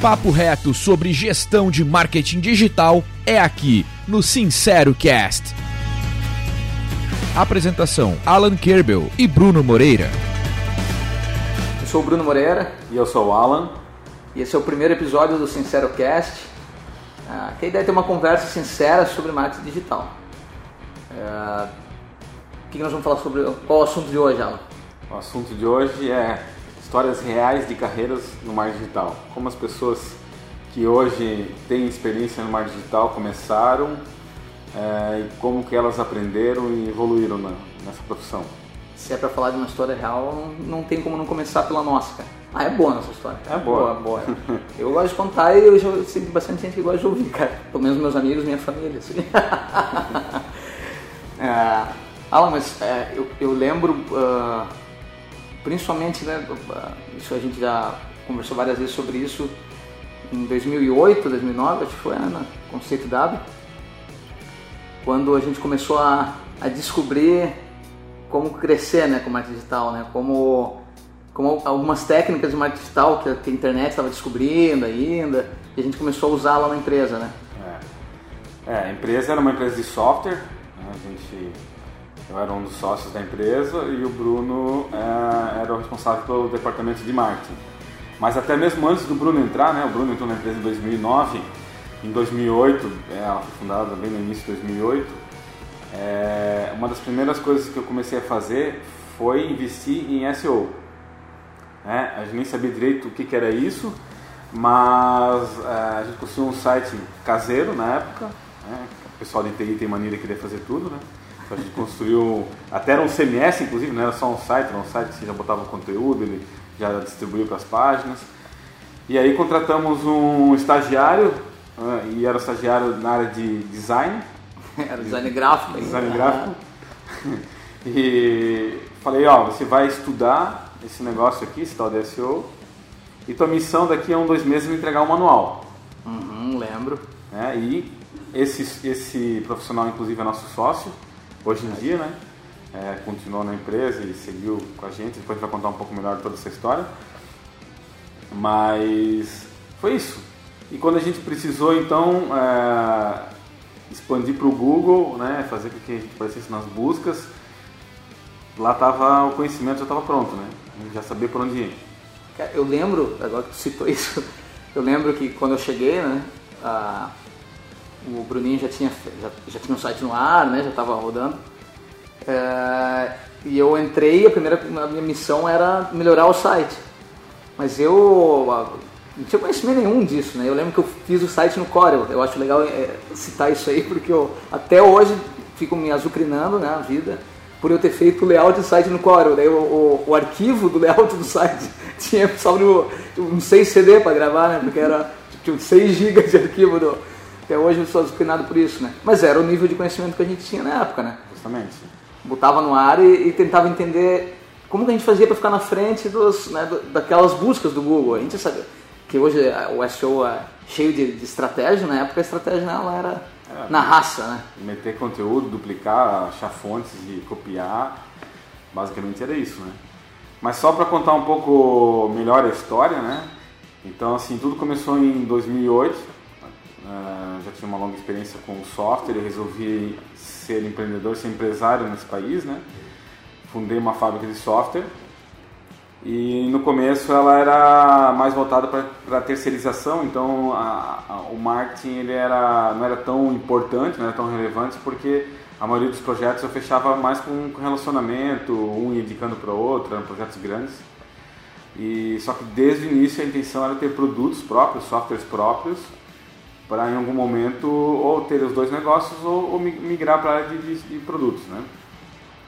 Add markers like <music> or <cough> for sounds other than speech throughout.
papo reto sobre gestão de marketing digital é aqui no Sincero Cast. Apresentação: Alan Kerbel e Bruno Moreira. Eu sou o Bruno Moreira E eu sou o Alan. e esse é o primeiro episódio do Sincero Cast. Ah, que a ideia é ter uma conversa sincera sobre marketing digital. Ah, o que nós vamos falar sobre qual o assunto de hoje, Alan? O assunto de hoje é histórias reais de carreiras no marketing digital. Como as pessoas que hoje têm experiência no marketing digital começaram é, e como que elas aprenderam e evoluíram na- nessa profissão. Se é pra falar de uma história real, não tem como não começar pela nossa, cara. Ah, é boa a nossa história. É boa. boa. Eu gosto de contar e eu já sei de bastante gente que gosta de ouvir, cara. Pelo menos meus amigos, minha família, assim. <laughs> é, Alan, mas é, eu, eu lembro, ah, principalmente, né, isso a gente já conversou várias vezes sobre isso, em 2008, 2009, acho que foi, né, na Conceito W, quando a gente começou a, a descobrir como crescer né, com marketing digital, né? Como, como algumas técnicas de marketing digital que, que a internet estava descobrindo ainda, e a gente começou a usá-la na empresa, né? É. É, a empresa era uma empresa de software. né, A gente, eu era um dos sócios da empresa e o Bruno é, era o responsável pelo departamento de marketing. Mas até mesmo antes do Bruno entrar, né, o Bruno entrou na empresa em 2009, em 2008, é, ela foi fundada bem no início de 2008, é, uma das primeiras coisas que eu comecei a fazer foi investir em SEO. né? A gente nem sabia direito o que, que era isso, mas é, a gente construiu um site caseiro na época. Né? O pessoal de TI tem mania de querer fazer tudo, né? Então a gente construiu, até era um CMS inclusive, não era só um site, era um site que você já botava o conteúdo, ele já distribuiu para as páginas. E aí contratamos um estagiário, né? e era um estagiário na área de design, <laughs> Era design gráfico. ainda. design gráfico. E falei, ó, você vai estudar esse negócio aqui, esse tal de SEO, e tua missão daqui a um, dois meses é me entregar um manual. Uhum, lembro. Né? E esse, esse profissional, inclusive, é nosso sócio, hoje em dia, né? É, continuou na empresa e seguiu com a gente, depois a gente vai contar um pouco melhor toda essa história. Mas foi isso. E quando a gente precisou, então, é, expandir para o Google, né, fazer com que a gente aparecesse nas buscas, lá estava o conhecimento já estava pronto, né? Já sabia por onde ir. Eu lembro, agora que tu citou isso, eu lembro que quando eu cheguei, né, a- o Bruninho já tinha, já, já tinha um site no ar, né, já estava rodando. É, e eu entrei, a primeira a minha missão era melhorar o site. Mas eu não tinha conhecimento nenhum disso, né? Eu lembro que eu fiz o site no Corel. Eu acho legal é, citar isso aí, porque eu até hoje fico me azucrinando né, a vida por eu ter feito o layout do site no Corel. Daí o, o- o arquivo do layout do site <laughs> tinha só um 6 CD para gravar, né? Porque era tipo, 6 GB de arquivo. Do, até hoje eu sou azucrinado por isso, né? Mas era o nível de conhecimento que a gente tinha na época, né? Justamente. botava no ar e, e tentava entender como que a gente fazia para ficar na frente dos, né, daquelas buscas do Google. A gente sabe que hoje o SEO é cheio de, de estratégia, na época a estratégia ela era na raça, né? meter conteúdo, duplicar, achar fontes e copiar, basicamente era isso, né? Mas só para contar um pouco melhor a história, né? Então, assim, tudo começou em 2008, eh, já tinha uma longa experiência com software, eu resolvi ser empreendedor, ser empresário nesse país, né? Fundei uma fábrica de software e no começo ela era mais voltada para terceirização, então a- a- o marketing ele era, não era tão importante, não era tão relevante, porque a maioria dos projetos eu fechava mais com, com relacionamento, um indicando para o outro, eram projetos grandes. E, só que desde o início a intenção era ter produtos próprios, softwares próprios, para em algum momento ou ter os dois negócios ou, ou mi- migrar para a área de, de- de produtos. Né?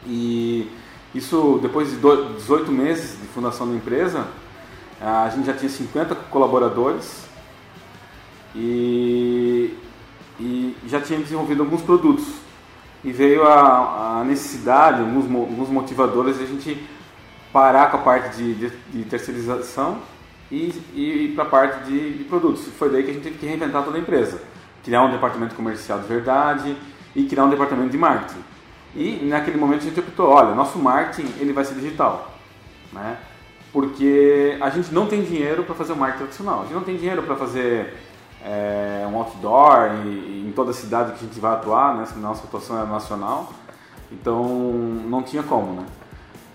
E isso, depois de do- 18 meses de fundação da empresa, a gente já tinha 50 colaboradores e, e já tinha desenvolvido alguns produtos. E veio a, a necessidade, alguns, alguns motivadores, de a gente parar com a parte de, de terceirização e, e para a parte de, de produtos. Foi daí que a gente teve que reinventar toda a empresa. Criar um departamento comercial de verdade e criar um departamento de marketing. E naquele momento a gente optou, olha, nosso marketing ele vai ser digital. Né? porque a gente não tem dinheiro para fazer o marketing tradicional. A gente não tem dinheiro para fazer é, um outdoor e, em toda a cidade que a gente vai atuar, né? Nossa atuação é nacional. Então não tinha como, né?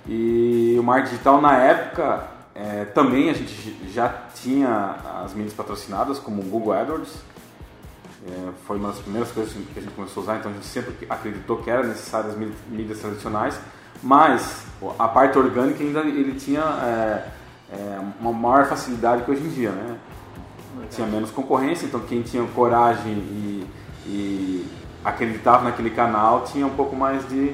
E o marketing digital na época é, também a gente já tinha as mídias patrocinadas, como o Google AdWords. É, foi uma das primeiras coisas que a gente começou a usar, então a gente sempre acreditou que era necessário as mídias tradicionais, mas a parte orgânica ainda ele tinha é, é, uma maior facilidade que hoje em dia, né? Tinha menos concorrência, então quem tinha coragem e, e acreditava naquele canal tinha um pouco mais de,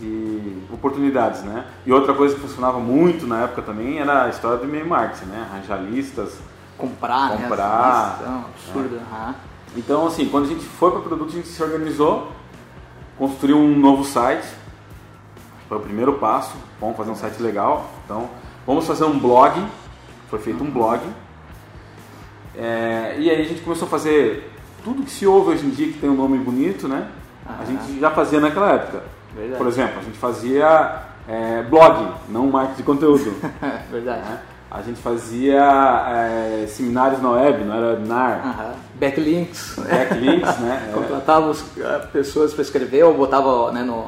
de oportunidades, né? E outra coisa que funcionava muito na época também era a história do e-mail marketing, né? Arranjar listas, comprar, comprar, né? Listas, absurdo. É. Uhum. Então, assim, quando a gente foi para o produto, a gente se organizou, construiu um novo site, foi o primeiro passo, vamos fazer um site legal, então vamos fazer um blog, foi feito um blog, é, e aí a gente começou a fazer tudo que se ouve hoje em dia que tem um nome bonito, né? A gente já fazia naquela época. Verdade. Por exemplo, a gente fazia é, blog, não marketing de conteúdo. <laughs> Verdade. Né? A gente fazia é, seminários na web, não era webinar. Uhum. Backlinks. Backlinks, né? <laughs> Contratava é, pessoas para escrever ou botava né, no,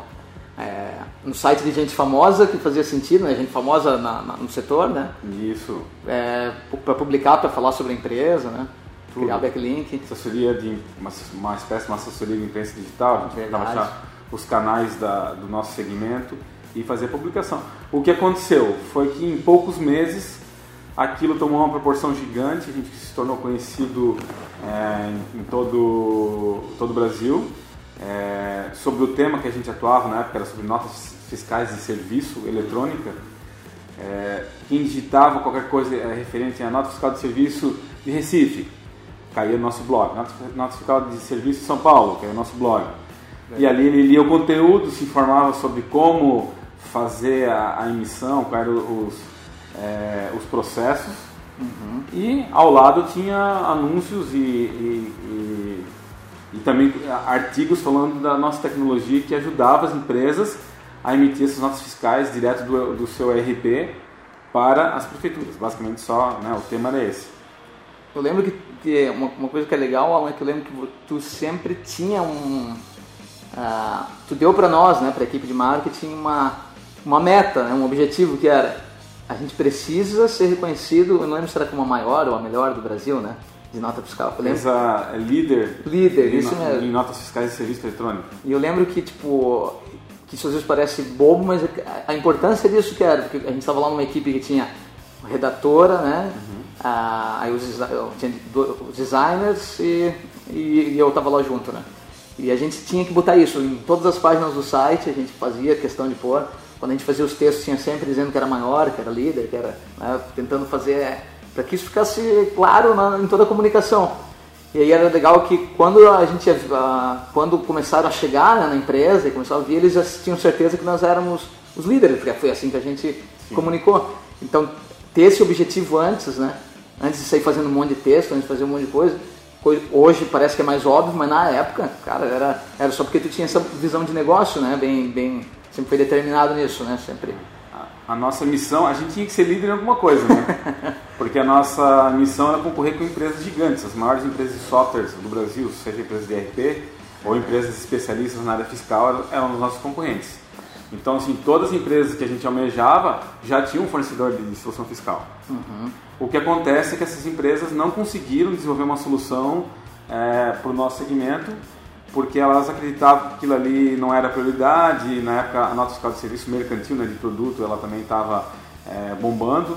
é, no site de gente famosa, que fazia sentido, né? Gente famosa na, na, no setor, né? Isso. É, para publicar, para falar sobre a empresa, né? Tudo. Criar backlink. Assessoria de uma, uma espécie de uma assessoria de imprensa digital, a gente achar os canais da, do nosso segmento e fazer a publicação. O que aconteceu foi que em poucos meses aquilo tomou uma proporção gigante, a gente se tornou conhecido é, em todo, todo o Brasil. É, sobre o tema que a gente atuava na época, era sobre notas fiscais de serviço eletrônica. É, quem digitava qualquer coisa referente à nota fiscal de serviço de Recife, caía no nosso blog. Nota, nota fiscal de serviço de São Paulo, caía no nosso blog. E ali ele lia o conteúdo, se informava sobre como fazer a, a emissão, quais eram os, é, os processos. Uhum. E ao lado tinha anúncios e, e, e, e, também artigos falando da nossa tecnologia que ajudava as empresas a emitir essas notas fiscais direto do, do seu ERP para as prefeituras. Basicamente só né, o tema era esse. Eu lembro que, que uma, uma, coisa que é legal, Alan, é que eu lembro que tu sempre tinha um... Uh, tu deu para nós, né, para a equipe de marketing, uma, uma meta, né, um objetivo que era a gente precisa ser reconhecido, eu não lembro se era como a maior ou a melhor do Brasil, né? De nota fiscal. Eu Essa é líder. Líder, isso mesmo. Em notas fiscais de serviço eletrônico. E eu lembro que, tipo, que isso às vezes parece bobo, mas a importância disso que era, porque a gente estava lá numa equipe que tinha redatora, né? Uhum. Ah, aí os, tinha os designers e, e, e eu estava lá junto, né? E a gente tinha que botar isso em todas as páginas do site, a gente fazia questão de pôr quando a gente fazia os textos, tinha sempre dizendo que era maior, que era líder, que era né, tentando fazer para que isso ficasse claro na, em toda a comunicação. E aí era legal que quando a gente uh, quando começaram a chegar né, na empresa e começaram a vir, eles já tinham certeza que nós éramos os líderes, porque foi assim que a gente Sim. comunicou. Então, ter esse objetivo antes, né? Antes de sair fazendo um monte de texto, antes de fazer um monte de coisa, hoje parece que é mais óbvio, mas na época, cara, era, era só porque tu tinha essa visão de negócio, né? Bem, bem, sempre foi determinado nisso, né? Sempre. A, a nossa missão, a gente tinha que ser líder em alguma coisa, né? <laughs> Porque a nossa missão era concorrer com empresas gigantes, as maiores empresas de softwares do Brasil, seja empresas de RP ou empresas especialistas na área fiscal, eram os nossos concorrentes. Então, assim, todas as empresas que a gente almejava já tinham um fornecedor de solução fiscal. Uhum. O que acontece é que essas empresas não conseguiram desenvolver uma solução é, para o nosso segmento porque elas acreditavam que aquilo ali não era prioridade. Na época, a nota fiscal de serviço mercantil né, de produto ela também estava é, bombando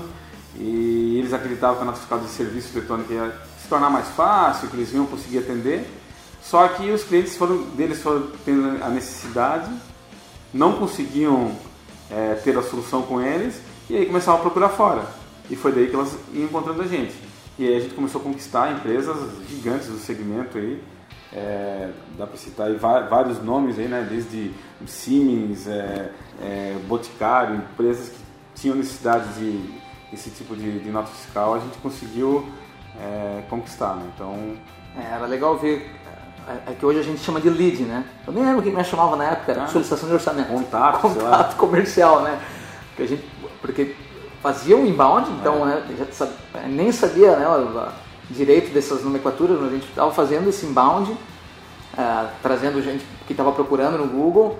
e eles acreditavam que a nota fiscal de serviço eletrônico ia se tornar mais fácil, que eles iam conseguir atender. Só que os clientes foram, deles foram tendo a necessidade, não conseguiam é, ter a solução com eles e aí começavam a procurar fora. E foi daí que elas iam encontrando a gente. E aí a gente começou a conquistar empresas gigantes do segmento aí, é, dá para citar vários nomes aí, né? Desde Siemens, é, é, Boticário, empresas que tinham necessidade de esse tipo de, de nota fiscal, a gente conseguiu é, conquistar, né? Então é, era legal ver é, é que hoje a gente chama de lead, né? Eu nem lembro quem me chamava na época, era ah, solicitação de orçamento. Contato, contato comercial, né? Porque a gente, porque fazia o inbound, então né, já nem sabia né, direito dessas nomenclaturas, mas a gente estava fazendo esse inbound, uh, trazendo gente que estava procurando no Google.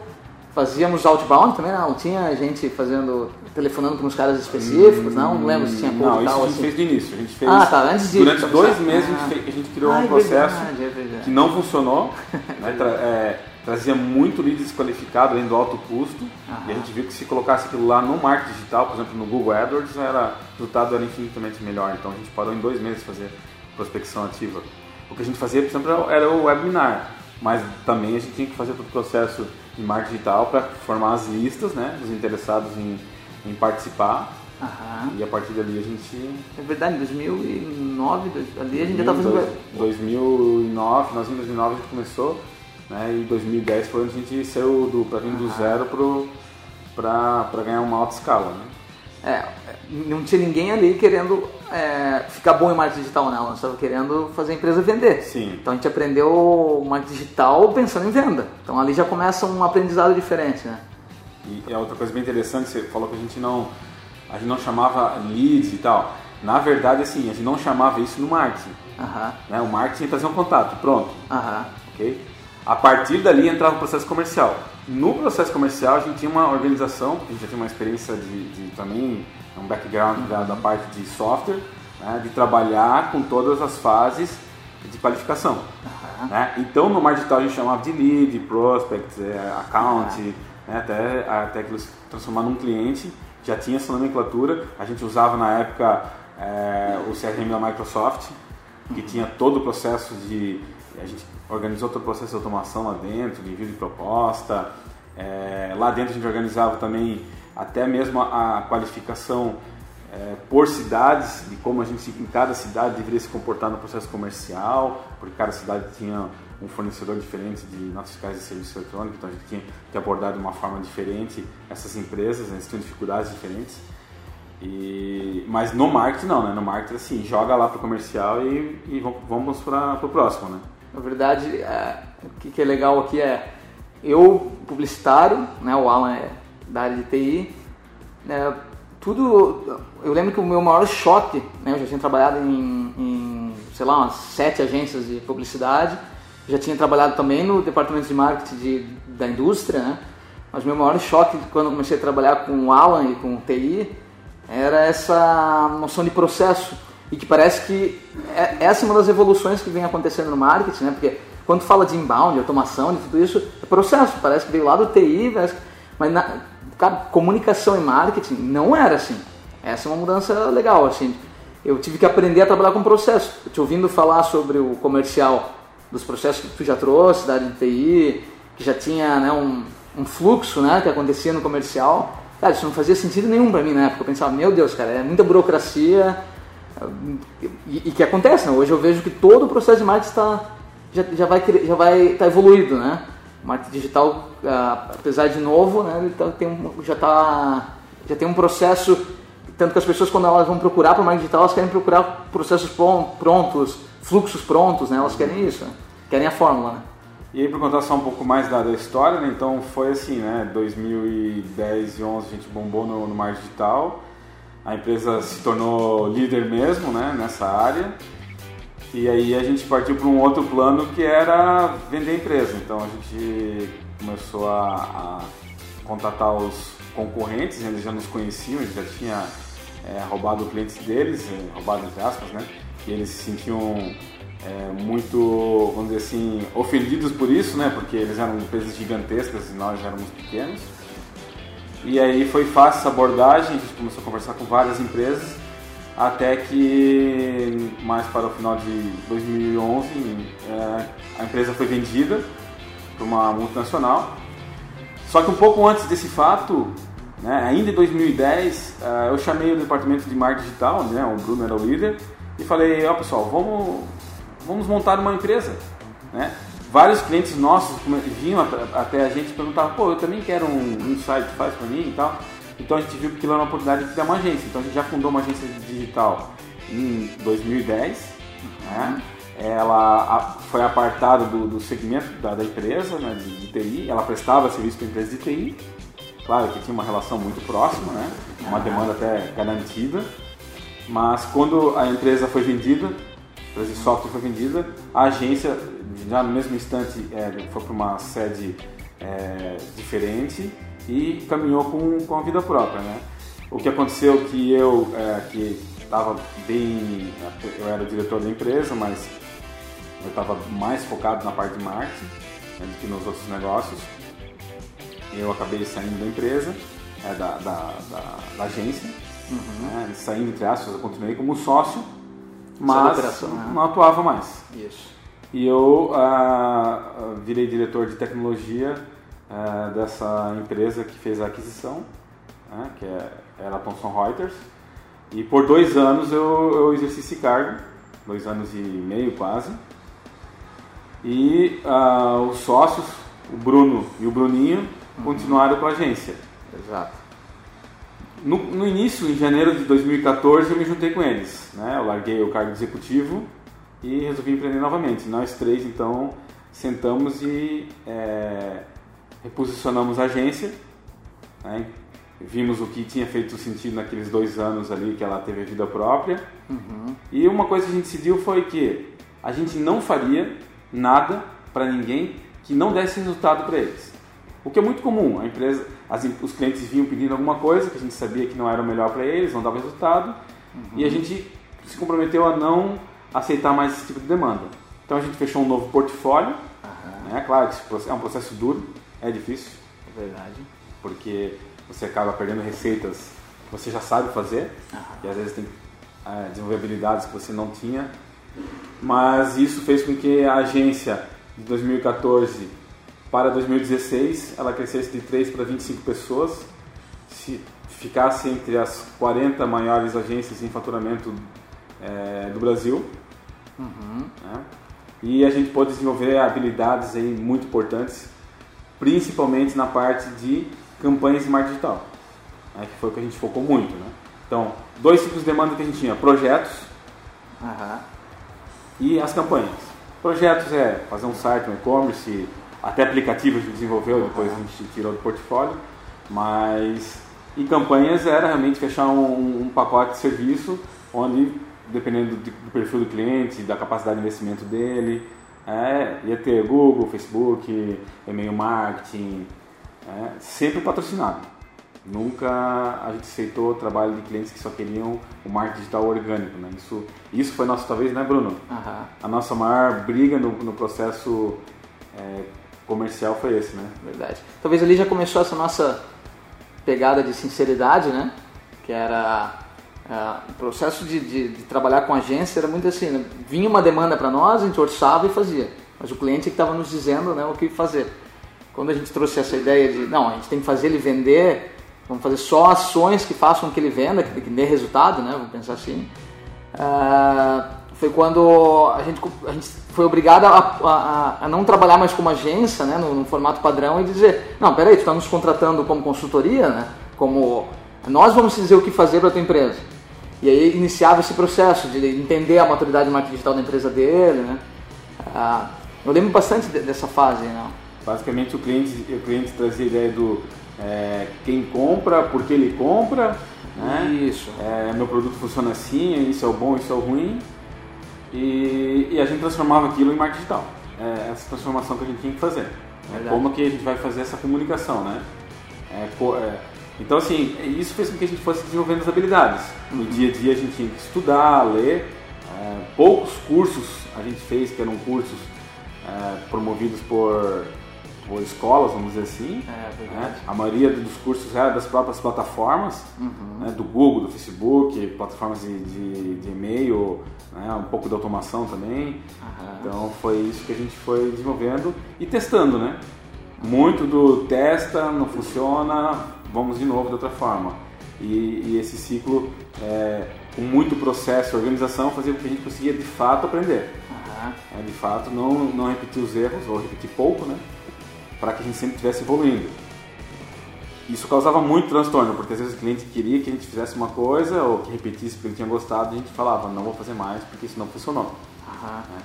Fazíamos outbound também, não? Tinha gente fazendo, telefonando para uns caras específicos, não? Não lembro se tinha cold Não, isso tal, a gente assim. fez no início. A gente fez, ah, tá, antes disso. Durante dois meses ah. a, gente fez, a, gente criou ah, um é processo verdade, é verdade. que não funcionou. né, é, trazia muito lead desqualificado, além do alto custo. E a gente viu que se colocasse aquilo lá no marketing digital, por exemplo, no Google AdWords, era, o resultado era infinitamente melhor. Então a gente parou em dois meses fazer prospecção ativa. O que a gente fazia, por exemplo, era o webinar, mas também a gente tinha que fazer todo o processo de marketing digital para formar as listas né, dos interessados em, em participar. Aham. E a partir dali a gente. É verdade, em 2009, ali a gente já estava fazendo. 2009, nós em 2009 a gente começou, né, e 2010 foi onde a gente saiu do, pra vir do zero para ganhar uma alta escala. Né? É, não tinha ninguém ali querendo é, ficar bom em marketing digital, né? Nós estava querendo fazer a empresa vender. Sim. Então a gente aprendeu marketing digital pensando em venda. Então ali já começa um aprendizado diferente, né? E é outra coisa bem interessante, você falou que a gente não, a gente não chamava leads e tal. Na verdade, assim, a gente não chamava isso no marketing. Uhum. Né? O marketing é trazer um contato, pronto. Uhum. Ok? A partir dali entrava o processo comercial. No processo comercial a gente tinha uma organização, a gente já tinha uma experiência de, de também um background da, da parte de software, né, de trabalhar com todas as fases de qualificação. Uhum. Né? Então no marketing digital a gente chamava de lead, prospect, é, account, uhum. né, até, até que eles transformar num cliente, já tinha essa nomenclatura. A gente usava na época é, o CRM da Microsoft, que uhum. tinha todo o processo de. A gente organizou todo o processo de automação lá dentro, de envio de proposta. É, lá dentro a gente organizava também até mesmo a, qualificação é, por cidades, de como a gente em cada cidade deveria se comportar no processo comercial, porque cada cidade tinha um fornecedor diferente de notas fiscais de serviço eletrônico, então a gente tinha que abordar de uma forma diferente essas empresas, eles tinham dificuldades diferentes. E, mas no marketing não, né? No marketing assim, joga lá para o comercial e, e vamos para o próximo, né? Na verdade, é, o que, que é legal aqui é eu publicitário, né? O Alan é da área de TI, né, tudo. Eu lembro que o meu maior choque, né, eu já tinha trabalhado em, em, sei lá, umas sete agências de publicidade, já tinha trabalhado também no departamento de marketing de, da indústria, né, mas meu maior choque quando comecei a trabalhar com o Alan e com o TI era essa noção de processo e que parece que é, essa é uma das evoluções que vem acontecendo no marketing, né, porque quando fala de inbound, automação, de tudo isso, é processo, parece que veio lá do TI, mas na, cara, comunicação e marketing não era assim. Essa é uma mudança legal, assim. Eu tive que aprender a trabalhar com processo. Eu te ouvindo falar sobre o comercial, dos processos que tu já trouxe, da área de TI, que já tinha né, um, um fluxo né, que acontecia no comercial. Cara, isso não fazia sentido nenhum para mim na época. Eu pensava, meu Deus, cara, é muita burocracia. E, e que acontece, né? Hoje eu vejo que todo o processo de marketing está já, já vai já vai tá evoluído, né? O marketing digital, ah, apesar de novo, né, ele tá, tem um, já, tá, já tem um processo, tanto que as pessoas quando elas vão procurar para o marketing digital, elas querem procurar processos prontos, fluxos prontos, né, elas querem isso, né, querem a fórmula. Né. E aí para contar só um pouco mais da, da história, né, então foi assim, né, 2010 e 11 a gente bombou no, no marketing digital, a empresa se tornou líder mesmo né, nessa área. E aí a gente partiu para um outro plano que era vender a empresa. Então a gente começou a, a contatar os concorrentes, eles já nos conheciam, eles já tinha é, roubado clientes deles, é, roubado entre aspas, né? E eles se sentiam é, muito, vamos dizer assim, ofendidos por isso, né? Porque eles eram empresas gigantescas e nós éramos pequenos. E aí foi fácil essa abordagem, a gente começou a conversar com várias empresas até que mais para o final de 2011 é, a empresa foi vendida para uma multinacional. Só que um pouco antes desse fato, né, ainda em 2010, é, eu chamei o departamento de marketing digital, né, o Bruno era o líder, e falei, ó oh, pessoal, vamos, vamos montar uma empresa. Né? Vários clientes nossos vinham até a gente e perguntavam, pô, eu também quero um, um site, faz para mim e tal. Então a gente viu que aquilo era uma oportunidade de criar uma agência. Então a gente já fundou uma agência digital em 2010. Né? Ela foi apartada do, do segmento da, da empresa né, de, de, TI. Ela prestava serviço para empresa de TI. claro que tinha uma relação muito próxima, né? uma demanda até garantida, mas quando a empresa foi vendida, a empresa de software foi vendida, a agência, já no mesmo instante, é, foi para uma sede é, diferente e caminhou com, com a vida própria. Né? O que aconteceu que eu, é, que estava bem, eu era diretor da empresa, mas eu estava mais focado na parte de marketing né, do que nos outros negócios. Eu acabei saindo da empresa, é, da, da, da, da, agência, uhum. né, saindo entre aspas, eu continuei como sócio, mas né? não atuava mais. Isso. E eu uh, virei diretor de tecnologia uh, dessa empresa que fez a aquisição, né, que é, era a Thomson Reuters. E por dois anos eu, eu exerci esse cargo, dois anos e meio quase. E os sócios, o Bruno e o Bruninho, uhum. continuaram com a agência. Exato. No, no, início, em janeiro de 2014, eu me juntei com eles. Né? Eu larguei o cargo executivo e resolvi empreender novamente. Nós três, então, sentamos e é, reposicionamos a agência. Né? Vimos o que tinha feito sentido naqueles dois anos ali que ela teve a vida própria. Uhum. E uma coisa que a gente decidiu foi que a gente não faria nada para ninguém que não desse resultado para eles. O que é muito comum, a empresa, as, os clientes vinham pedindo alguma coisa que a gente sabia que não era o melhor para eles, não dava resultado, uhum. e a gente se comprometeu a não aceitar mais esse tipo de demanda. Então a gente fechou um novo portfólio, uhum. né? claro que é um processo duro, é difícil. É verdade. Porque você acaba perdendo receitas que você já sabe fazer, e às vezes tem é, desenvolver habilidades que você não tinha. Mas isso fez com que a agência de 2014 para 2016 ela crescesse de 3 para 25 pessoas, se ficasse entre as 40 maiores agências em faturamento é, do Brasil. Uhum. Né? E a gente pode desenvolver habilidades aí muito importantes, principalmente na parte de campanhas de marketing digital, né? que foi o que a gente focou muito. Né? Então, dois tipos de demanda que a gente tinha: projetos uhum. e as campanhas. Projetos é fazer um site, um e-commerce, até aplicativo a gente desenvolveu, depois a gente tirou do portfólio, mas e campanhas era realmente fechar um, um pacote de serviço onde, dependendo do, do, perfil do cliente, da capacidade de investimento dele, é, ia ter Google, Facebook, e-mail marketing, é, sempre patrocinado. Nunca a gente aceitou trabalho de clientes que só queriam o marketing digital orgânico. Né? Isso, isso foi nosso, talvez, né, Bruno? Uhum. A nossa maior briga no, no processo é, comercial foi esse, né? Verdade. Talvez ali já começou essa nossa pegada de sinceridade, né? Que era uh, o processo de, de, de, trabalhar com agência era muito assim, né? vinha uma demanda para nós, a gente orçava e fazia, mas o cliente é que estava nos dizendo né, o que fazer. Quando a gente trouxe essa ideia de, não, a gente tem que fazer ele vender, vamos fazer só ações que façam que ele venda, que, que dê resultado, né? Vamos pensar assim. Uh, foi quando a gente, a gente foi obrigado a, a, a, não trabalhar mais como agência, né, no, no, formato padrão, e dizer, não, peraí, tu está nos contratando como consultoria, né, como nós vamos dizer o que fazer para a tua empresa. E aí iniciava esse processo de entender a maturidade do marketing digital da empresa dele, né. Ah, eu lembro bastante de, dessa fase, né. Basicamente o cliente, o cliente trazia a ideia do é, quem compra, por que ele compra, né? Isso. É, meu produto funciona assim, isso é o bom, isso é o ruim. E, e a gente transformava aquilo em marketing digital. É essa transformação que a gente tinha que fazer. É como que a gente vai fazer essa comunicação, né? Então, assim, isso fez com que a gente fosse desenvolvendo as habilidades. No dia a dia a gente tinha que estudar, ler. É, poucos cursos a gente fez, que eram cursos é, promovidos por ou escolas, vamos dizer assim. É, né? A maioria dos cursos era das próprias plataformas, uhum. né? do Google, do Facebook, plataformas de, de, de e-mail, né? um pouco de automação também. Uhum. Então foi isso que a gente foi desenvolvendo e testando, né? Muito do testa, não funciona, vamos de novo de outra forma. E, e esse ciclo, é, com muito processo e organização, fazia com que a gente conseguia de fato aprender. Uhum. É, de fato, não, não repetir os erros, ou repetir pouco, né? para que a gente sempre estivesse evoluindo. Isso causava muito transtorno, porque às vezes o cliente queria que a gente fizesse uma coisa ou que repetisse porque ele tinha gostado e a gente falava, não vou fazer mais porque isso não funcionou. Uhum.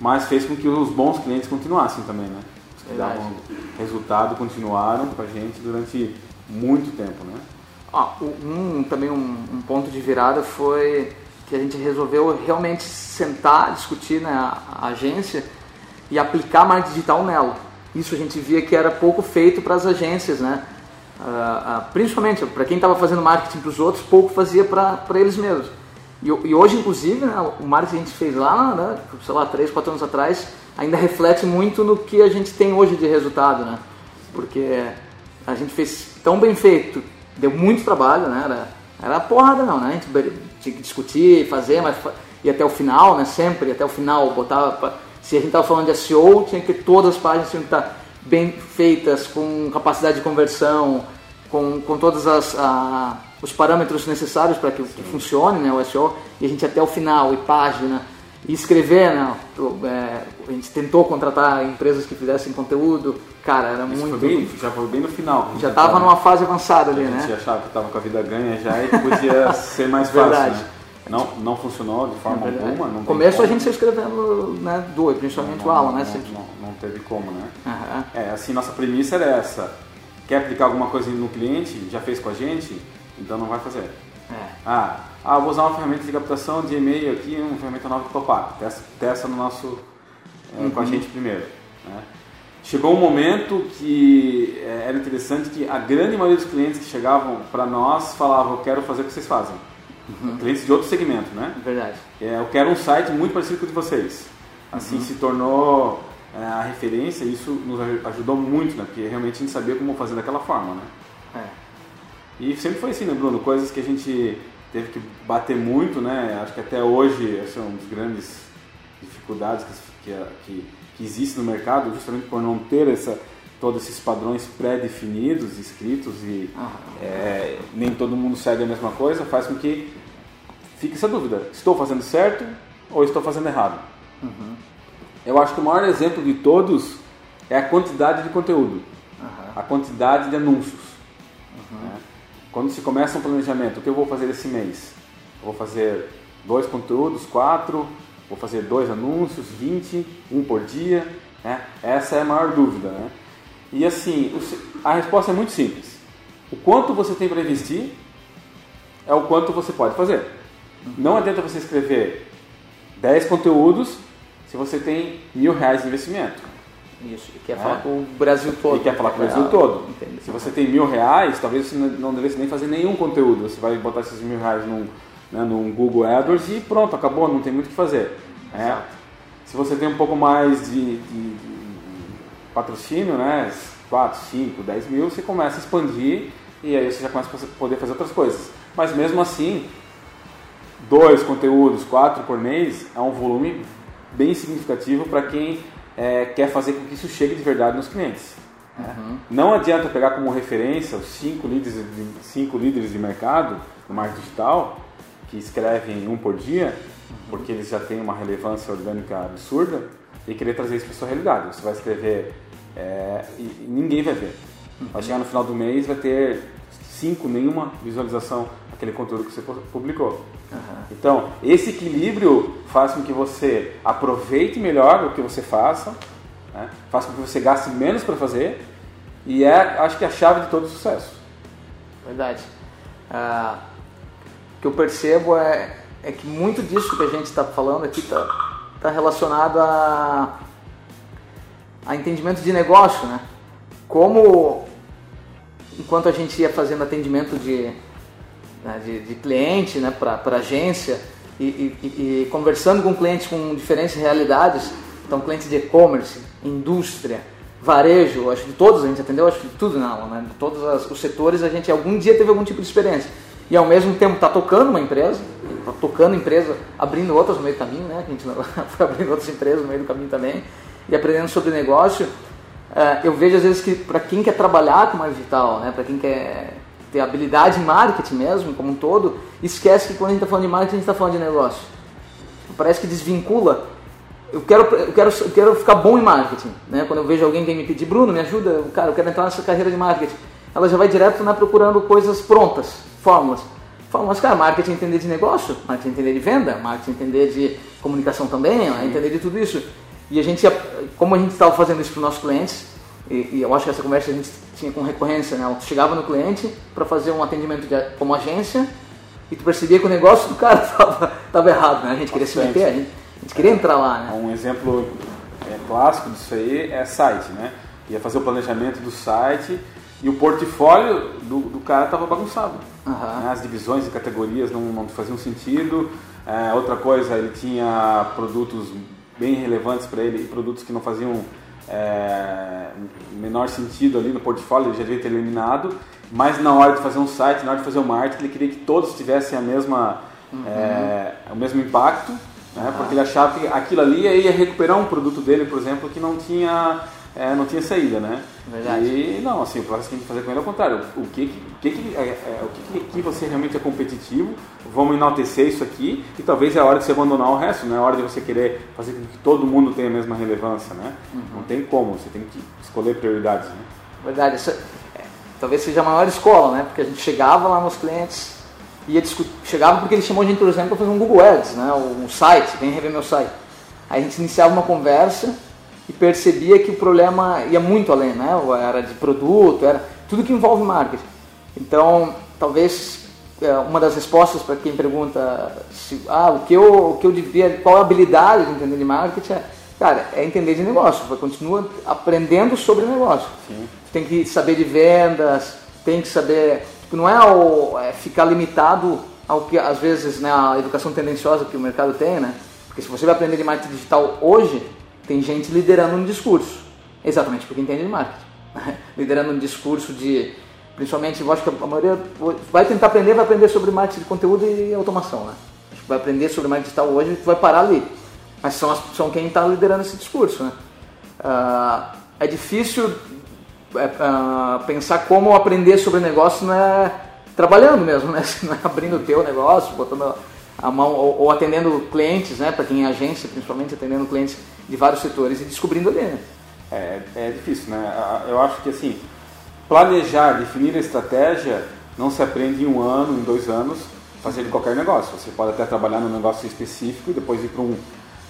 Mas fez com que os bons clientes continuassem também, né? Os que davam resultado continuaram com a gente durante muito tempo, né? Ah, um, também um, um, ponto de virada foi que a gente resolveu realmente sentar, discutir né, a, a agência e aplicar marketing digital nela. Isso a gente via que era pouco feito para as agências, né? Uh, uh, principalmente para quem estava fazendo marketing para os outros, pouco fazia para eles mesmos. E, e, hoje, inclusive, né, o marketing que a gente fez lá, né, sei lá, 3, 4 anos atrás, ainda reflete muito no que a gente tem hoje de resultado, né? Porque a gente fez tão bem feito, deu muito trabalho, né? Era, era porrada não, né? A gente tinha que discutir, fazer, mas e até o final, né? Sempre até o final, botava se a gente estava falando de SEO, tinha que ter todas as páginas tinham que estar bem feitas, com capacidade de conversão, com, com todos os parâmetros necessários para que, que, funcione né, o SEO, e a gente até o final, e página, e escrever, né, é, a gente tentou contratar empresas que fizessem conteúdo, cara, era Isso muito... Foi bem, já foi bem no final. Já estava numa fase avançada ali, né? A gente achava que estava com a vida ganha já e podia <laughs> ser mais fácil, Verdade. Né? Não, não funcionou de forma é alguma. No começo a gente se escrevendo né, dois, principalmente não, o Alan, né? Não, não, teve como, né? Uhum. É, assim, nossa premissa era essa. Quer aplicar alguma coisa no cliente, já fez com a gente, então não vai fazer. É. Ah, ah, vou usar uma ferramenta de captação de e-mail aqui, uma ferramenta nova do Topar. Testa, testa no nosso, é, uhum. com a uhum. gente primeiro. Né? Chegou um momento que é, era interessante que a grande maioria dos clientes que chegavam para nós falavam, eu quero fazer o que vocês fazem. Uhum. Clientes de outro segmento, né? Verdade. É, eu quero um site muito parecido com o de vocês. Assim uhum. se tornou é, a referência e isso nos ajudou muito, né? Porque realmente a gente sabia como fazer daquela forma, né? É. E sempre foi assim, né, Bruno? Coisas que a gente teve que bater muito, né? Acho que até hoje essa é uma das grandes dificuldades que, que, que existe no mercado, justamente por não ter essa todos esses padrões pré-definidos, escritos e é, nem todo mundo segue a mesma coisa, faz com que fique essa dúvida: estou fazendo certo ou estou fazendo errado? Uhum. Eu acho que o maior exemplo de todos é a quantidade de conteúdo, uhum. a quantidade de anúncios. Uhum. Né? Quando se começa um planejamento, o que eu vou fazer esse mês? Eu vou fazer dois conteúdos, quatro, vou fazer dois anúncios, 20, um por dia. Né? Essa é a maior dúvida. Né? E assim, a resposta é muito simples. O quanto você tem para investir é o quanto você pode fazer. Não adianta você escrever 10 conteúdos se você tem mil reais de investimento. Isso, e quer é. falar com o Brasil todo. E quer falar com o Brasil todo. Entendi. Se você tem mil reais, talvez você não devesse nem fazer nenhum conteúdo. Você vai botar esses mil reais num, né, num Google AdWords e pronto, acabou, não tem muito o que fazer. É. Se você tem um pouco mais de, de, de patrocínio, né? 4, 5, 10 mil, você começa a expandir e aí você já começa a poder fazer outras coisas. Mas mesmo assim, dois conteúdos, quatro por mês, é um volume bem significativo para quem é, quer fazer com que isso chegue de verdade nos clientes. Né? Uhum. Não adianta pegar como referência os cinco líderes, de, cinco líderes de mercado no marketing digital que escrevem um por dia, porque eles já têm uma relevância orgânica absurda, e querer trazer isso para sua realidade. Você vai escrever é, e, ninguém vai ver. Vai chegar no final do mês vai ter cinco, nenhuma visualização aquele conteúdo que você publicou. Uhum. Então, esse equilíbrio faz com que você aproveite melhor o que você faça, né? faz com que você gaste menos para fazer e é, acho que, a chave de todo o sucesso. Verdade. Ah, o que eu percebo é, é que muito disso que a gente está falando aqui está tá relacionado a a entendimento de negócio, né? Como enquanto a gente ia fazendo atendimento de, né, de, de, cliente né, para agência e, e, e, conversando com clientes com diferentes realidades, então clientes de e-commerce, indústria, varejo, acho que todos a gente atendeu, acho que tudo não, né? De todos as, os setores a gente algum dia teve algum tipo de experiência. E ao mesmo tempo está tocando uma empresa, está tocando empresa, abrindo outras no meio do caminho, né? A gente <laughs> foi abrindo outras empresas no meio do caminho também e aprendendo sobre negócio, uh, eu vejo às vezes que para quem quer trabalhar com marketing digital, né, para quem quer ter habilidade em marketing mesmo, como um todo, esquece que quando a gente está falando de marketing, a gente está falando de negócio. Parece que desvincula. Eu quero, eu quero, eu quero ficar bom em marketing. Né? Quando eu vejo alguém que me pedir, Bruno, me ajuda, cara, eu quero entrar nessa carreira de marketing. Ela já vai direto né, procurando coisas prontas, fórmulas. Fórmulas, cara, marketing é entender de negócio, marketing é entender de venda, marketing é entender de comunicação também, é entender de tudo isso. E a gente, como a gente estava fazendo isso para os nossos clientes, E, e, eu acho que essa conversa a gente tinha com recorrência, né? Tu chegava no cliente para fazer um atendimento de, como agência e tu percebia que o negócio do cara <laughs> tava, tava errado, né? A gente queria se meter, a gente, a gente queria entrar lá, né? Um exemplo é, clássico disso aí é site, né? Ia fazer o planejamento do site e o portfólio do, do cara estava bagunçado. Uhum. Né? As divisões e categorias não, não faziam sentido. É, outra coisa, ele tinha produtos bem relevantes para ele e produtos que não faziam é, menor sentido ali no portfólio, ele já devia ter eliminado. Mas na hora de fazer um site, na hora de fazer o um marketing, ele queria que todos tivessem a mesma, uhum. é, o mesmo impacto, né? porque ele achava que aquilo ali ia recuperar um produto dele, por exemplo, que não tinha é, não tinha saída, né? Verdade. E não, assim, o que a gente fazer com ele é o contrário. O que que, que, é, é, o que, que você realmente é competitivo, vamos enaltecer isso aqui e talvez é a hora de você abandonar o resto, não é a hora de você querer fazer com que todo mundo tenha a mesma relevância, né? Uhum. Não tem como, você tem que escolher prioridades, né? Verdade, isso é, talvez seja a maior escola, né? Porque a gente chegava lá nos clientes, ia discutir, chegava porque ele chamou a gente, por exemplo, para fazer um Google Ads, né? Um site, vem rever meu site. Aí a gente iniciava uma conversa e percebia que o problema ia muito além, né? Era de produto, era tudo que envolve marketing. Então, talvez é, uma das respostas para quem pergunta se, ah, o que eu, o que eu devia, qual a habilidade de entender de marketing é, cara, é entender de negócio. Você continua aprendendo sobre negócio. Sim. Tem que saber de vendas, tem que saber, tipo, não é, o, é ficar limitado ao que às vezes né, a educação tendenciosa que o mercado tem, né? Porque se você vai aprender de marketing digital hoje, tem gente liderando um discurso, exatamente porque entende de marketing. <laughs> liderando um discurso de, principalmente, eu acho que a maioria vai tentar aprender, vai aprender sobre marketing de conteúdo e automação, né? Vai aprender sobre marketing digital hoje, tu vai parar ali. Mas são, são quem está liderando esse discurso, né? Uh, é difícil uh, pensar como aprender sobre negócio não é trabalhando mesmo, né? <laughs> Não é abrindo o teu negócio, botando a mão ou, ou atendendo clientes, né? Para quem é agência, principalmente atendendo clientes de vários setores e descobrindo ali, né? É, é difícil, né? Eu acho que assim, planejar, definir a estratégia não se aprende em um ano, em dois anos, fazendo qualquer negócio. Você pode até trabalhar num negócio específico e depois ir para um,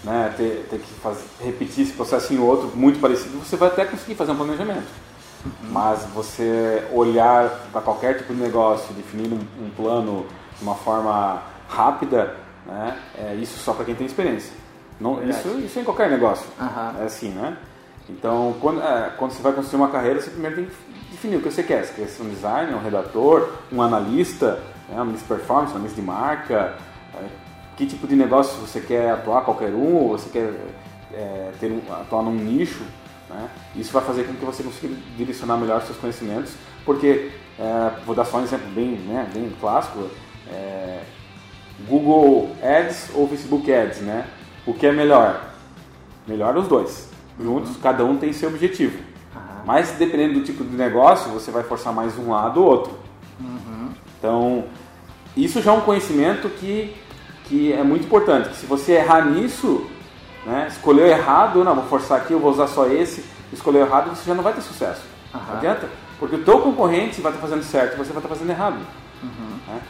né, ter, ter que fazer, repetir esse processo em outro muito parecido, você vai até conseguir fazer um planejamento. Uhum. Mas você olhar para qualquer tipo de negócio, definir um, um plano de uma forma rápida, né, é isso só para quem tem experiência. Não, isso, isso é em qualquer negócio. Uhum. É assim, né? Então, quando, é, quando você vai construir uma carreira, você primeiro tem que definir o que você quer. Você quer ser um designer, um redator, um analista, né, um analista de performance, um analista de marca, é, que tipo de negócio você quer atuar, qualquer um, ou você quer é, ter um, atuar num nicho. Né? Isso vai fazer com que você consiga direcionar melhor seus conhecimentos, porque, é, vou dar só um exemplo bem, né, bem clássico, Google Ads ou Facebook Ads, né? O que é melhor? Melhor os dois. Juntos, uhum. cada um tem seu objetivo. Uhum. Mas dependendo do tipo de negócio, você vai forçar mais um lado ou outro. Uhum. Então, isso já é um conhecimento que, que é muito importante. Que se você errar nisso, né, escolheu errado, não, vou forçar aqui, eu vou usar só esse, escolheu errado, você já não vai ter sucesso. Não adianta. Porque o teu concorrente vai estar fazendo certo e você vai estar fazendo errado. Uhum. Né?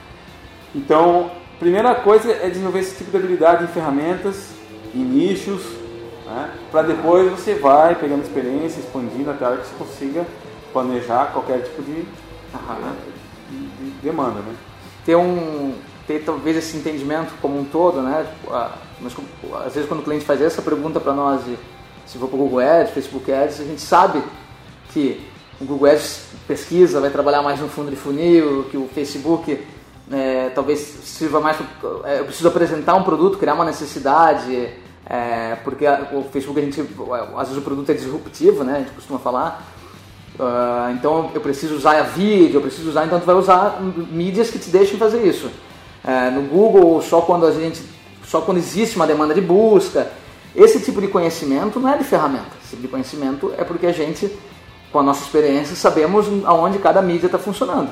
Então, primeira coisa é desenvolver esse tipo de habilidade em ferramentas em nichos, né? para depois você vai pegando experiência, expandindo até a hora que você consiga planejar qualquer tipo de, de, de demanda. Né? Ter, um, ter talvez esse entendimento como um todo, né? Tipo, mas, às vezes quando o cliente faz essa pergunta para nós, se for para o Google Ads, Facebook Ads, a gente sabe que o Google Ads pesquisa, vai trabalhar mais no fundo de funil, que o Facebook talvez sirva mais. É, eu preciso apresentar um produto, criar uma necessidade, é, porque o Facebook a gente às vezes o produto é disruptivo, né? A gente costuma falar. Uh, então eu preciso usar a vídeo, eu preciso usar, então tu vai usar mídias que te deixem fazer isso. É, no Google só quando a gente, só quando existe uma demanda de busca. Esse tipo de conhecimento não é de ferramenta. Esse tipo de conhecimento é porque a gente, com a nossa experiência, sabemos aonde cada mídia está funcionando.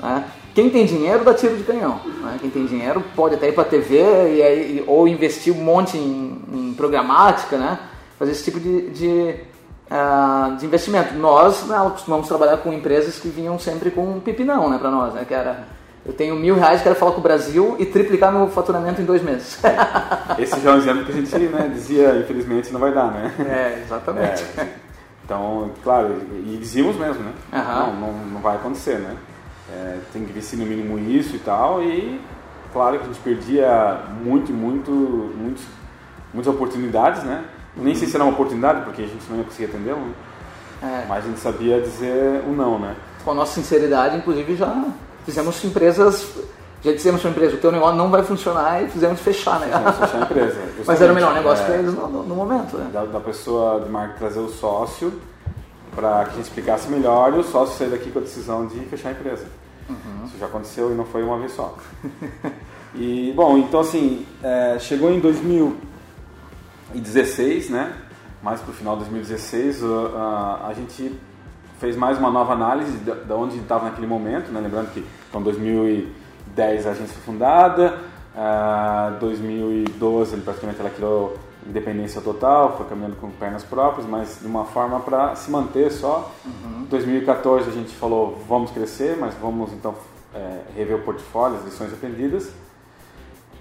Né? Quem tem dinheiro dá tiro de canhão. Né? Quem tem dinheiro pode até ir para a TV e aí, ou investir um monte em, em programática, né? fazer esse tipo de, de, uh, de investimento. Nós né, costumamos trabalhar com empresas que vinham sempre com um pipinão né, para nós, né? que era eu tenho mil reais, quero falar com o Brasil e triplicar meu faturamento em dois meses. <laughs> Esse já é um exemplo que a gente né, dizia, infelizmente não vai dar, né? É, exatamente. É, Então, claro, e dizíamos mesmo, né? Uhum. Não, não, não vai acontecer, né? É, tem que investir no mínimo isso e tal, e claro que a gente perdia muito, muito, muito muitas oportunidades, né? Nem sei se era uma oportunidade, porque a gente não ia conseguir atendê-lo, né? É. mas a gente sabia dizer o não, né? Com a nossa sinceridade, inclusive, já fizemos empresas, já dissemos para a empresa, o teu negócio não vai funcionar e fizemos fechar, né? Fizemos fechar a <laughs> empresa. Mas era o melhor negócio é, para eles no, no, no momento, né? Da, da, pessoa de marketing trazer o sócio para que a gente explicasse melhor e o sócio sair daqui com a decisão de fechar a empresa. Já aconteceu e não foi uma vez só. e, bom, então assim, é, chegou em 2016, né? Mais para o final de 2016, a, a gente fez mais uma nova análise de, de onde estava naquele momento, né? lembrando que então 2010 a agência foi fundada, uh, 2012 praticamente ela criou independência total, foi caminhando com pernas próprias, mas de uma forma para se manter só. Uhum. 2014 a gente falou vamos crescer, mas vamos então é, rever o portfólio, as lições aprendidas.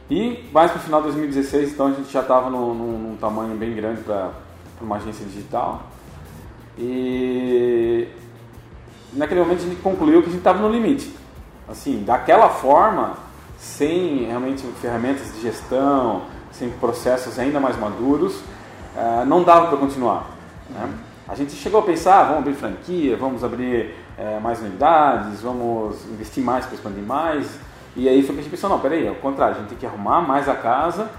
E mais para o final de 2016, então a gente já estava num, num, tamanho bem grande para uma agência digital. E naquele momento a gente concluiu que a gente estava no limite. Assim, daquela forma, sem realmente ferramentas de gestão, sem processos ainda mais maduros, uh, não dava para continuar. Né? A gente chegou a pensar, vamos abrir franquia, vamos abrir é, mais unidades, vamos investir mais para expandir mais. E aí foi que a gente pensou, não, peraí, ao contrário, a gente tem que arrumar mais a casa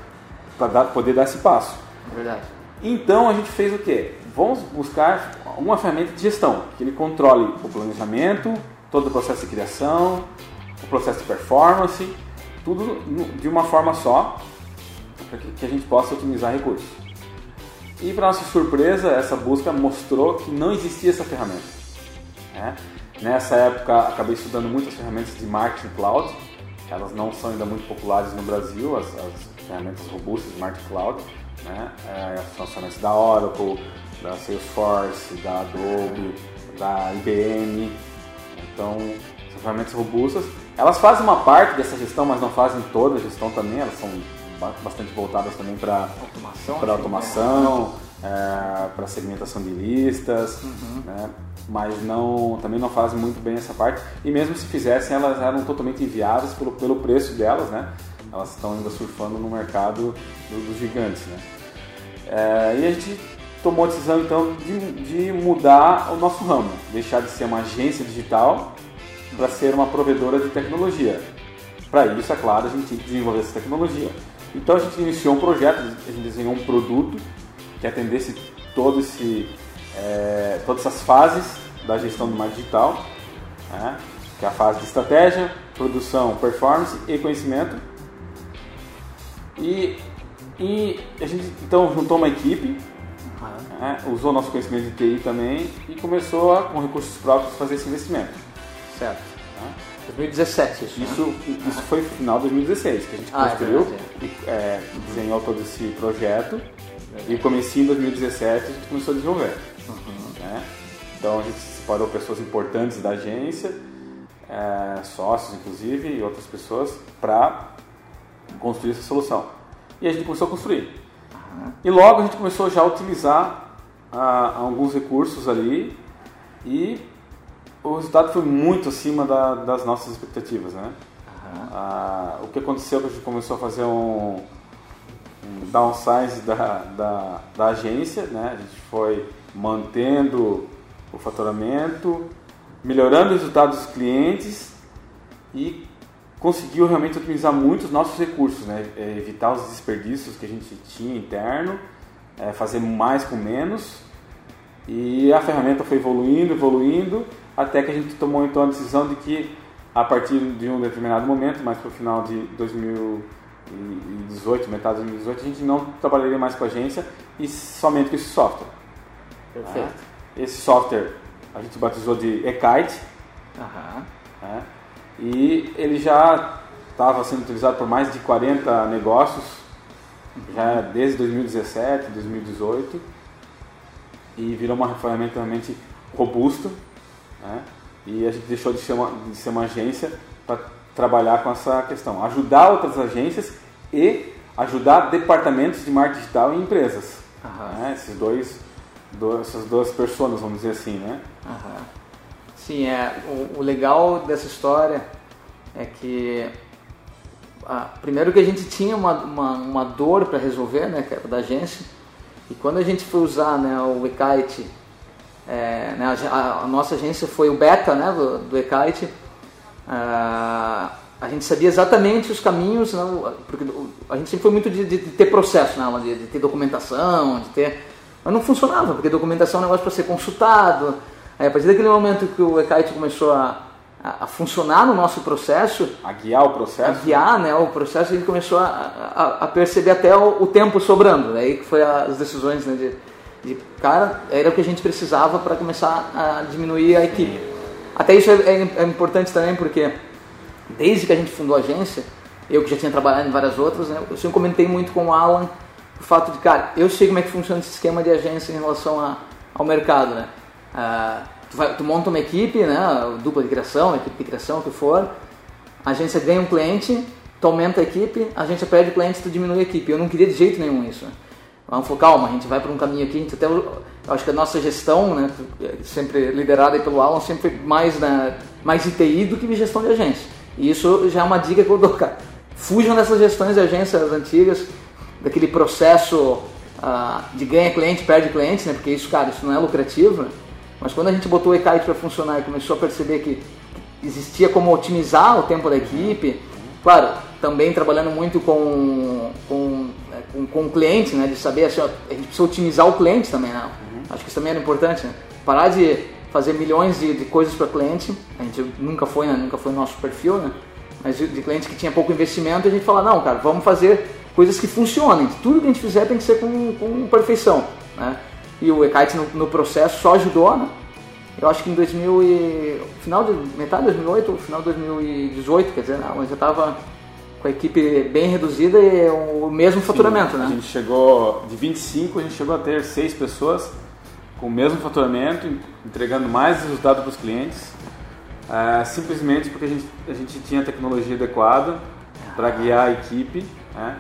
para poder dar esse passo. Verdade. Então a gente fez o quê? Vamos buscar uma ferramenta de gestão, que ele controle o planejamento, todo o processo de criação, o processo de performance, tudo de uma forma só, para que a gente possa otimizar recursos. E para nossa surpresa, essa busca mostrou que não existia essa ferramenta. Né? Nessa época, acabei estudando muitas ferramentas de marketing cloud. Elas não são ainda muito populares no Brasil, as, as ferramentas robustas de marketing cloud. Né? É, as ferramentas da Oracle, da Salesforce, da Adobe, da IBM. Então, são ferramentas robustas. Elas fazem uma parte dessa gestão, mas não fazem toda a gestão também. Elas são bastante voltadas também para automação, para automação, é, para segmentação de listas, uhum. né? Mas não, também não fazem muito bem essa parte. E mesmo se fizessem, elas eram totalmente inviáveis pelo, pelo preço delas, né? Elas estão ainda surfando no mercado dos do gigantes, né? É, e a gente tomou a decisão então de, de mudar o nosso ramo, deixar de ser uma agência digital para ser uma provedora de tecnologia. Para isso, é claro, a gente tinha que desenvolver essa tecnologia. Então a gente iniciou um projeto, a gente desenhou um produto que atendesse todo esse, é, todas essas fases da gestão do marketing digital, né? que é a fase de estratégia, produção, performance e conhecimento. E, e a gente então juntou uma equipe, né? usou nosso conhecimento de TI também e começou a, com recursos próprios, fazer esse investimento. Certo. 2017 isso. Isso, né? isso foi final de 2016 que a gente ah, é construiu é e é, desenhou todo esse projeto. E comecinho em 2017 a gente começou a desenvolver. Uhum. Né? Então a gente separou pessoas importantes da agência, é, sócios inclusive e outras pessoas para construir essa solução. E a gente começou a construir. Uhum. E logo a gente começou já a utilizar ah, alguns recursos ali e o resultado foi muito acima da, das nossas expectativas, né? Uhum. Ah, o que aconteceu é que a gente começou a fazer um, um downsize da, da, da, agência, né? A gente foi mantendo o faturamento, melhorando os resultados dos clientes e conseguiu realmente otimizar muito os nossos recursos, né? É, evitar os desperdícios que a gente tinha interno, é, fazer mais com menos e a ferramenta foi evoluindo, evoluindo até que a gente tomou então a decisão de que a partir de um determinado momento, mais para o final de 2018, metade de 2018, a gente não trabalharia mais com a agência e somente com esse software. Perfeito. Né? Esse software a gente batizou de eKite. Uhum. Né? E ele já estava sendo utilizado por mais de 40 negócios, já desde 2017, 2018, e virou uma ferramenta realmente robusta né? E a gente deixou de ser uma, de ser uma agência para trabalhar com essa questão, ajudar outras agências e ajudar departamentos de marketing digital e empresas. Né? Esses dois essas duas pessoas, vamos dizer assim, né? Uhum. Sim, é, o, o, legal dessa história é que ah, primeiro que a gente tinha uma, uma, uma dor para resolver, né, que era da agência, e quando a gente foi usar né, o eKite, é, né, a, a, nossa agência foi o beta né, do, do eKite, ah, a gente sabia exatamente os caminhos, né, porque a gente sempre foi muito de, de, de ter processo, né, de, de, ter documentação, de ter... Mas não funcionava, porque documentação é um negócio para ser consultado. Aí, a partir daquele momento que o eKite começou a, a, a, funcionar no nosso processo... A guiar o processo? A guiar né, o processo, a gente começou a, a, a perceber até o, o, tempo sobrando. Daí que foi as decisões né, de, de... Cara, era o que a gente precisava para começar a diminuir a equipe. Até isso é, é, é importante também, porque desde que a gente fundou a agência, eu que já tinha trabalhado em várias outras, né, eu sempre comentei muito com o Alan o fato de, cara, eu sei como é que funciona esse esquema de agência em relação a, ao mercado, né? Ah, tu, vai, tu, monta uma equipe, né, dupla de criação, equipe de criação, o que for, a agência ganha um cliente, tu aumenta a equipe, a agência perde cliente, tu diminui a equipe. Eu não queria de jeito nenhum isso. Vamos falar, calma, a gente vai para um caminho aqui, até, acho que a nossa gestão, né, sempre liderada pelo Alan, sempre foi mais, né, mais ITI do que gestão de agência. E isso já é uma dica que eu dou, cara. Fujam dessas gestões de agências antigas, daquele processo uh, de ganha cliente, perde cliente, né? Porque isso, cara, isso não é lucrativo, né? Mas quando a gente botou o e-kite para funcionar e começou a perceber que existia como otimizar o tempo da equipe, claro, também trabalhando muito com, com, com, com o cliente, né? De saber, assim, ó, a gente precisa otimizar o cliente também, né? Uhum. Acho que isso também era importante, né? Parar de fazer milhões de, de coisas para cliente. A gente nunca foi, né? nunca foi nosso perfil, né? Mas de, de cliente que tinha pouco investimento, a gente fala, não, cara, vamos fazer coisas que funcionem. Tudo que a gente fizer tem que ser com, com perfeição, né? E o eKite no, no, processo só ajudou, né? Eu acho que em 2000 e, final de metade de 2008, final de 2018, quer dizer, né? já estava com a equipe bem reduzida e o mesmo faturamento, Sim, né? A gente chegou de 25, a gente chegou a ter seis pessoas com o mesmo faturamento, entregando mais resultado para os clientes, é, simplesmente porque a gente, a gente tinha tecnologia adequada para guiar a equipe, né?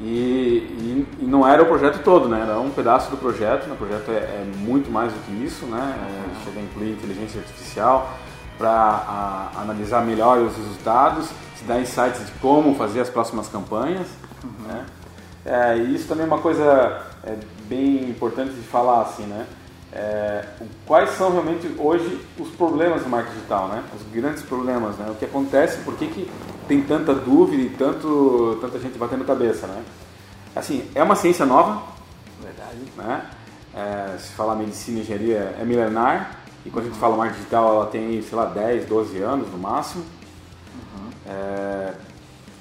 E, e, e, não era o projeto todo, né? Era um pedaço do projeto. Né? O projeto é, é muito mais do que isso, né? É, chega a incluir inteligência artificial para analisar melhor os resultados, te dar insights de como fazer as próximas campanhas, uhum. né? É, e isso também é uma coisa é, bem importante de falar, assim, né? é, quais são realmente hoje os problemas do marketing digital, né? Os grandes problemas, né? O que acontece, por que, que tem tanta dúvida e tanto, tanta gente batendo cabeça, né? Assim, é uma ciência nova. Verdade. Né? É, se falar medicina e engenharia é milenar. E quando a gente fala marketing digital, ela tem, sei lá, 10, 12 anos no máximo. Uhum. É,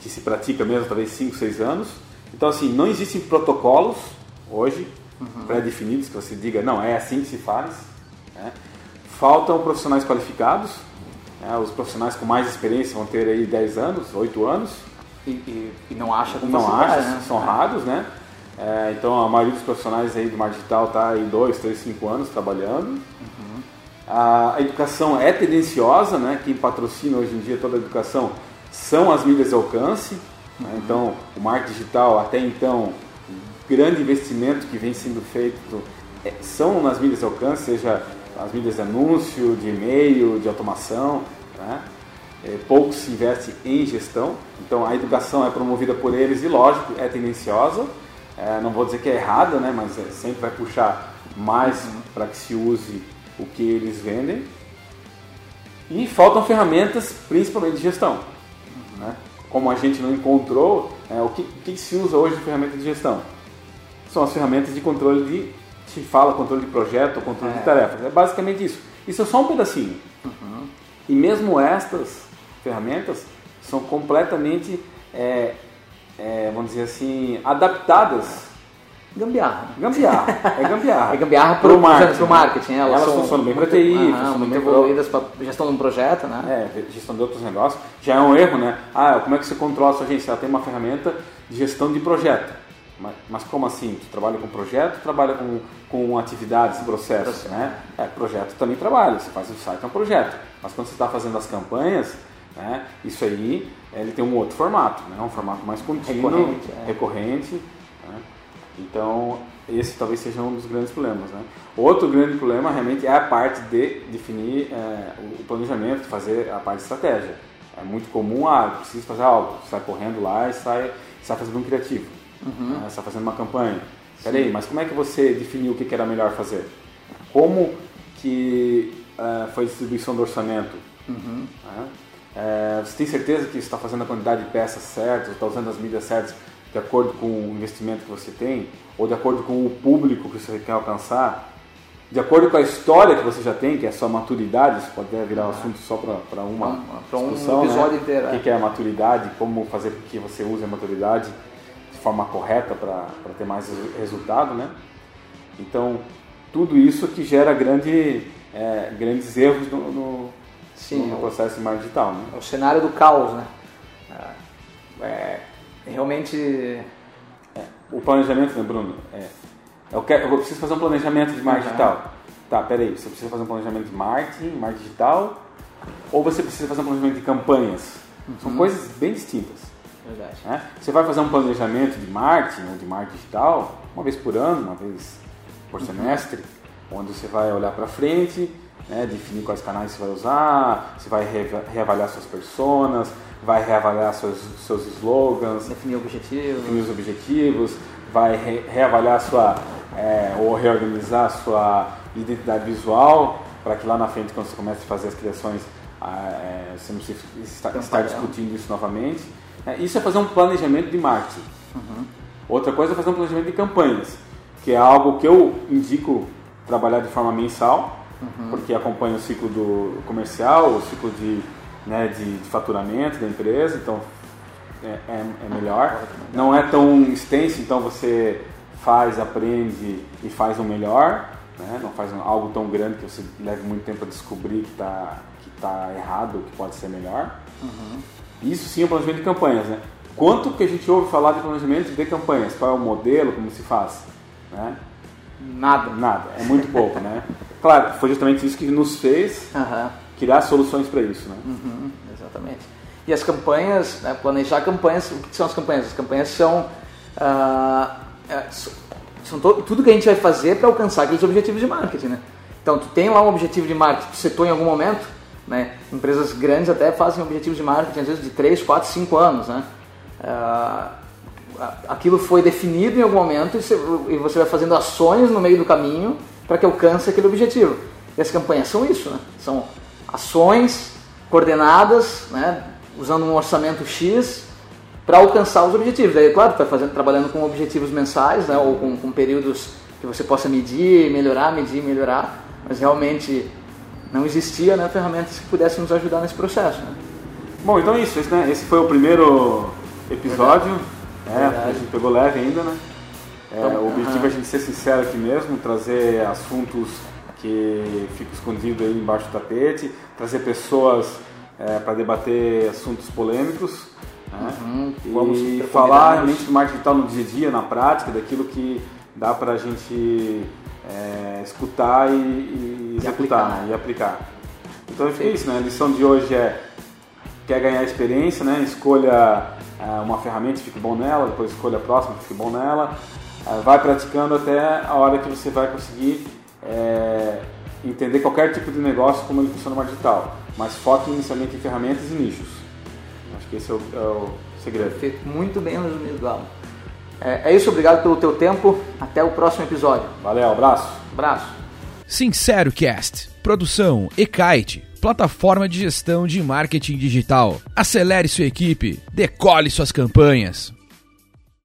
que se pratica mesmo, talvez 5, 6 anos. Então, assim, não existem protocolos hoje uhum. pré-definidos, que você diga, não, é assim que se faz. Né? Faltam profissionais qualificados, né? os profissionais com mais experiência vão ter aí 10 anos, 8 anos. E, e, e não acha como Não acha, né? são raros, né? É, então a maioria dos profissionais aí do mar digital está aí 2, 3, 5 anos trabalhando. Uhum. A, a educação é tendenciosa, né? Quem patrocina hoje em dia toda a educação são as mídias de alcance. Né? Uhum. Né? Então, o marketing digital até então grande investimento que vem sendo feito é, são nas mídias de alcance, seja as mídias de anúncio, de e-mail, de automação. Né? É, pouco se investe em gestão, então a educação é promovida por eles e, lógico, é tendenciosa. É, não vou dizer que é errada, né? mas é, sempre vai puxar mais uhum. para que se use o que eles vendem. E faltam ferramentas, principalmente de gestão. Uhum. Né? Como a gente não encontrou, é, o que, que se usa hoje de ferramenta de gestão? são as ferramentas de controle de, se fala controle de projeto controle é. de tarefas. É basicamente isso. Isso é só um pedacinho. Uhum. E mesmo estas ferramentas são completamente, é, é, vamos dizer assim, adaptadas Gambiarra. Gambiarra. É gambiarra. <laughs> É gambiarra para o marketing. Marketing. Elas, elas são, funcionam bem para TI, ah, muito evoluídas para gestão de um projeto, né? É, gestão de outros negócios. Já é um erro, né? Ah, como é que você controla a sua agência? Ela tem uma ferramenta de gestão de projeto. Mas, mas, como assim? Tu trabalha com projeto, trabalha com, com atividades, processos, né? É, projeto também trabalha, você faz o site, é um projeto. Mas quando você está fazendo as campanhas, né, isso aí ele tem um outro formato, né? um formato mais contínuo, recorrente. É. recorrente né? Então, esse talvez seja um dos grandes problemas. Né? Outro grande problema realmente é a parte de definir é, o planejamento, fazer a parte de estratégia. É muito comum, ah, preciso fazer algo, sai correndo lá e sai, sai fazendo um criativo, uhum. né? sai fazendo uma campanha. Peraí, mas como é que você definiu o que era melhor fazer? Como que uh, foi a distribuição do orçamento? Uhum. Uh, você tem certeza que está fazendo a quantidade de peças certas, está usando as mídias certas de acordo com o investimento que você tem, ou de acordo com o público que você quer alcançar, de acordo com a história que você já tem, que é a sua maturidade, isso pode virar um assunto só para uma pra discussão, um episódio né? inteiro. O que é. é a maturidade, como fazer com que você use a maturidade de forma correta para ter mais resultado, né? Então, tudo isso que gera grande, é, grandes erros no, no, Sim, no processo de marketing digital. Né? É o cenário do caos, né? É, é realmente... É, o planejamento, né, Bruno? É, eu, quero, eu preciso fazer um planejamento de marketing uhum. digital. Tá, peraí, você precisa fazer um planejamento de marketing, marketing digital, ou você precisa fazer um planejamento de campanhas? Uhum. São coisas bem distintas. Verdade. Né? Você vai fazer um planejamento de marketing ou de marketing digital uma vez por ano, uma vez por uhum. semestre, onde você vai olhar para frente, né, definir quais canais você vai usar, você vai reavaliar suas personas, vai reavaliar seus, seus slogans, definir objetivos, definir os objetivos, vai re reavaliar sua é, ou reorganizar sua identidade visual para que lá na frente, quando você comece a fazer as criações, é, você não estar, estar discutindo isso novamente. É, isso é fazer um planejamento de marketing. Uhum. Outra coisa é fazer um planejamento de campanhas, que é algo que eu indico trabalhar de forma mensal, uhum. porque acompanha o ciclo do comercial, o ciclo de, né, de, de faturamento da empresa, então é, é, é, melhor. Não é tão extenso, então você faz, aprende e faz o melhor. Né? Não faz algo tão grande que você leve muito tempo a descobrir que está que tá errado, que pode ser melhor. Uhum. Isso sim é o planejamento de campanhas. Né? Quanto que a gente ouve falar de planejamento de campanhas? Qual é o modelo, como se faz? Né? Nada. Nada, é muito pouco. né? Claro, foi justamente isso que nos fez uhum. criar soluções para isso. Né? Uhum, exatamente. E as campanhas, né, planejar campanhas, o que são as campanhas? As campanhas são, uh, são to, tudo que a gente vai fazer para alcançar aqueles objetivos de marketing. Né? Então, tu tem lá um objetivo de marketing que setou em algum momento, né? empresas grandes até fazem objetivos de marketing às vezes de 3, 4, 5 anos. Né? Uh, aquilo foi definido em algum momento e você, vai fazendo ações no meio do caminho para que alcance aquele objetivo. E as campanhas são isso, né? são ações coordenadas, né? usando um orçamento X para alcançar os objetivos. Aí, claro, está fazendo, trabalhando com objetivos mensais, né, ou com, com, períodos que você possa medir, melhorar, medir, melhorar, mas realmente não existia né, ferramentas que pudessem nos ajudar nesse processo. Né? Bom, então é isso. Esse, né, esse foi o primeiro episódio. Verdade. É, a gente pegou leve ainda, né? É, então, o objetivo uh -huh. é a gente ser sincero aqui mesmo, trazer assuntos que ficam escondidos aí embaixo do tapete, trazer pessoas é, para debater assuntos polêmicos né? uhum, e falar realmente do marketing digital no dia a dia, na prática, daquilo que dá para a gente é, escutar e, e executar e aplicar. Né? e aplicar. Então que é isso, né? a lição de hoje é quer ganhar experiência, né? escolha é, uma ferramenta, fique bom nela, depois escolha a próxima, fique bom nela, é, vai praticando até a hora que você vai conseguir entender qualquer tipo de negócio como ele funciona no digital mas foque inicialmente em ferramentas e nichos. Acho que esse é o, é o segredo. Perfeito, muito bem resumido, Galo. É, é isso, obrigado pelo teu tempo. Até o próximo episódio. Valeu, abraço. Abraço. Sincero Cast, produção e-kite, plataforma de gestão de marketing digital. Acelere sua equipe, decole suas campanhas.